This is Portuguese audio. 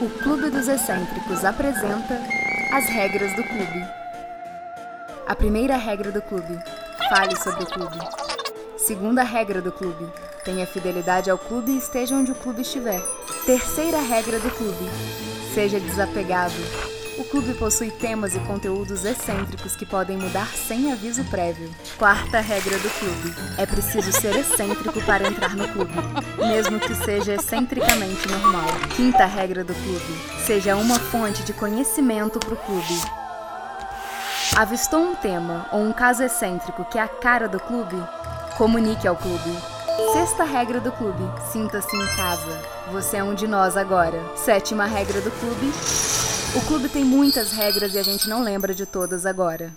O Clube dos Excêntricos apresenta as regras do clube. A primeira regra do clube: fale sobre o clube. Segunda regra do clube: tenha fidelidade ao clube e esteja onde o clube estiver. Terceira regra do clube: seja desapegado. O clube possui temas e conteúdos excêntricos que podem mudar sem aviso prévio. Quarta regra do clube: é preciso ser excêntrico para entrar no clube, mesmo que seja excentricamente normal. Quinta regra do clube: seja uma fonte de conhecimento para o clube. Avistou um tema ou um caso excêntrico que é a cara do clube? Comunique ao clube. Sexta regra do clube: sinta-se em casa. Você é um de nós agora. Sétima regra do clube: o clube tem muitas regras e a gente não lembra de todas agora.